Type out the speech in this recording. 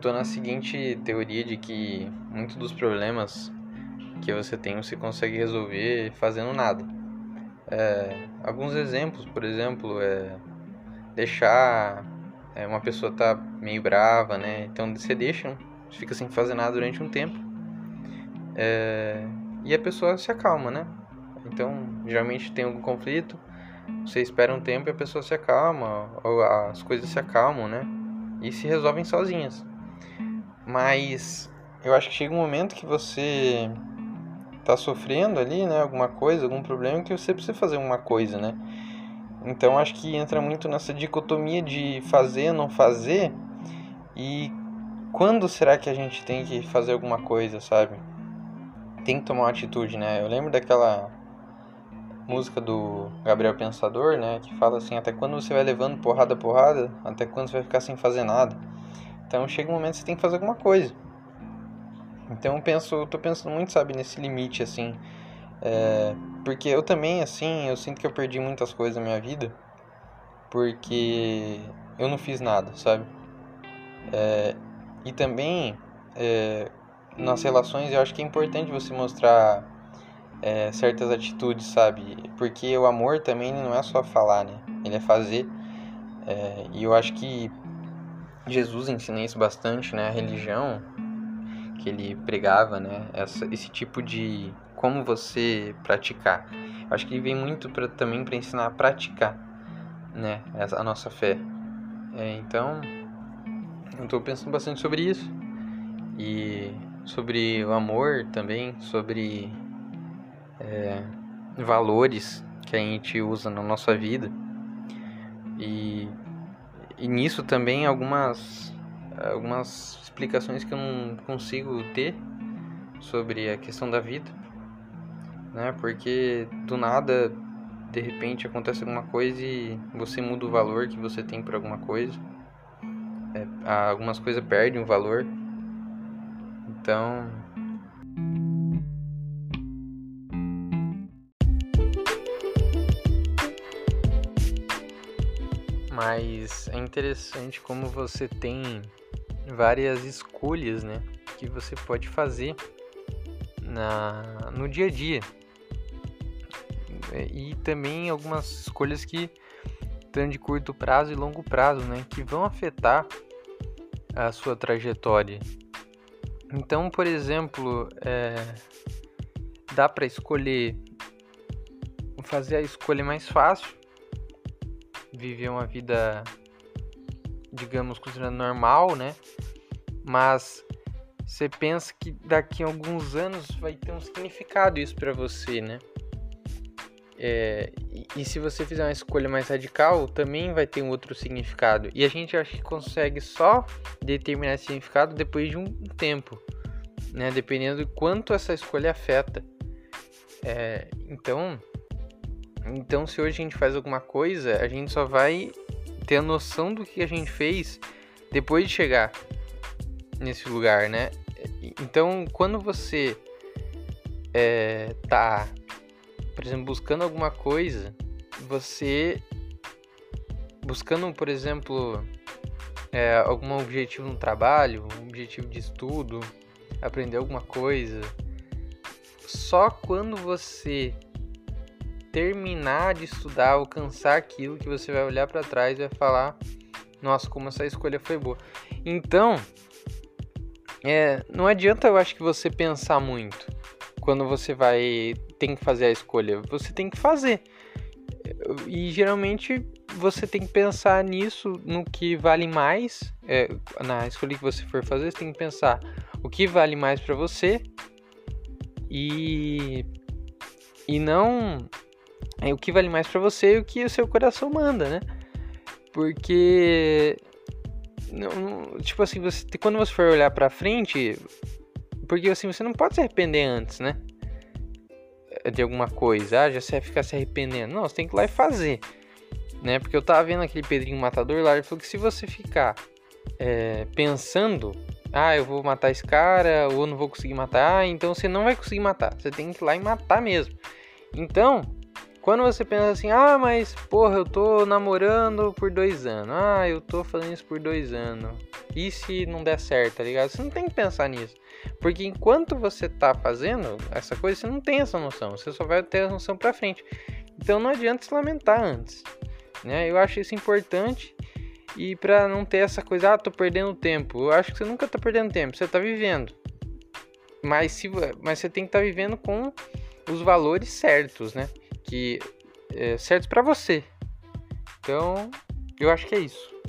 tô na seguinte teoria de que muitos dos problemas que você tem você consegue resolver fazendo nada. É, alguns exemplos, por exemplo, é deixar é, uma pessoa tá meio brava, né? Então você deixa, fica sem fazer nada durante um tempo é, e a pessoa se acalma, né? Então geralmente tem algum conflito, você espera um tempo e a pessoa se acalma, ou as coisas se acalmam, né? E se resolvem sozinhas. Mas eu acho que chega um momento que você tá sofrendo ali, né, alguma coisa, algum problema que você precisa fazer uma coisa, né? Então acho que entra muito nessa dicotomia de fazer, não fazer e quando será que a gente tem que fazer alguma coisa, sabe? Tem que tomar uma atitude, né? Eu lembro daquela música do Gabriel Pensador, né, que fala assim, até quando você vai levando porrada porrada, até quando você vai ficar sem fazer nada. Então chega um momento que você tem que fazer alguma coisa. Então eu penso, eu tô pensando muito, sabe, nesse limite assim, é, porque eu também assim, eu sinto que eu perdi muitas coisas na minha vida porque eu não fiz nada, sabe? É, e também é, nas relações eu acho que é importante você mostrar é, certas atitudes, sabe? Porque o amor também não é só falar, né? Ele é fazer. É, e eu acho que Jesus ensina isso bastante, né? A religião que ele pregava, né? Essa, esse tipo de como você praticar. Acho que ele vem muito pra, também para ensinar a praticar, né? Essa, a nossa fé. É, então, eu estou pensando bastante sobre isso e sobre o amor também, sobre é, valores que a gente usa na nossa vida. E, e nisso também algumas, algumas explicações que eu não consigo ter sobre a questão da vida, né? Porque do nada, de repente acontece alguma coisa e você muda o valor que você tem por alguma coisa. É, algumas coisas perdem o valor. Então, mas é interessante como você tem várias escolhas, né, que você pode fazer na no dia a dia. E também algumas escolhas que estão de curto prazo e longo prazo, né, que vão afetar a sua trajetória. Então, por exemplo, é, dá para escolher fazer a escolha mais fácil viver uma vida, digamos, considerando normal, né? Mas você pensa que daqui a alguns anos vai ter um significado isso para você, né? É, e, e, se você fizer uma escolha mais radical, também vai ter um outro significado. E a gente acha que consegue só determinar esse significado depois de um tempo, né? Dependendo de quanto essa escolha afeta. É, então, então, se hoje a gente faz alguma coisa, a gente só vai ter a noção do que a gente fez depois de chegar nesse lugar, né? Então, quando você é, tá, por exemplo, buscando alguma coisa, você buscando, por exemplo, é, algum objetivo no trabalho, um objetivo de estudo, aprender alguma coisa, só quando você terminar de estudar, alcançar aquilo que você vai olhar para trás e vai falar: nossa, como essa escolha foi boa. Então, é, não adianta eu acho que você pensar muito quando você vai tem que fazer a escolha. Você tem que fazer. E geralmente você tem que pensar nisso, no que vale mais. É, na escolha que você for fazer, você tem que pensar o que vale mais para você e e não é o que vale mais para você e o que o seu coração manda, né? Porque não, tipo assim, você quando você for olhar para frente, porque assim você não pode se arrepender antes, né? De alguma coisa, ah, já você ficar se arrependendo. Não, você tem que ir lá e fazer, né? Porque eu tava vendo aquele Pedrinho Matador lá, ele falou que se você ficar é, pensando, ah, eu vou matar esse cara, ou não vou conseguir matar, então você não vai conseguir matar. Você tem que ir lá e matar mesmo. Então, quando você pensa assim, ah, mas porra, eu tô namorando por dois anos, ah, eu tô fazendo isso por dois anos, e se não der certo, tá ligado? Você não tem que pensar nisso. Porque enquanto você tá fazendo essa coisa, você não tem essa noção, você só vai ter a noção pra frente. Então não adianta se lamentar antes, né? Eu acho isso importante e para não ter essa coisa, ah, tô perdendo tempo. Eu acho que você nunca tá perdendo tempo, você tá vivendo. Mas, se, mas você tem que estar tá vivendo com os valores certos, né? Que é, certos para você. Então, eu acho que é isso.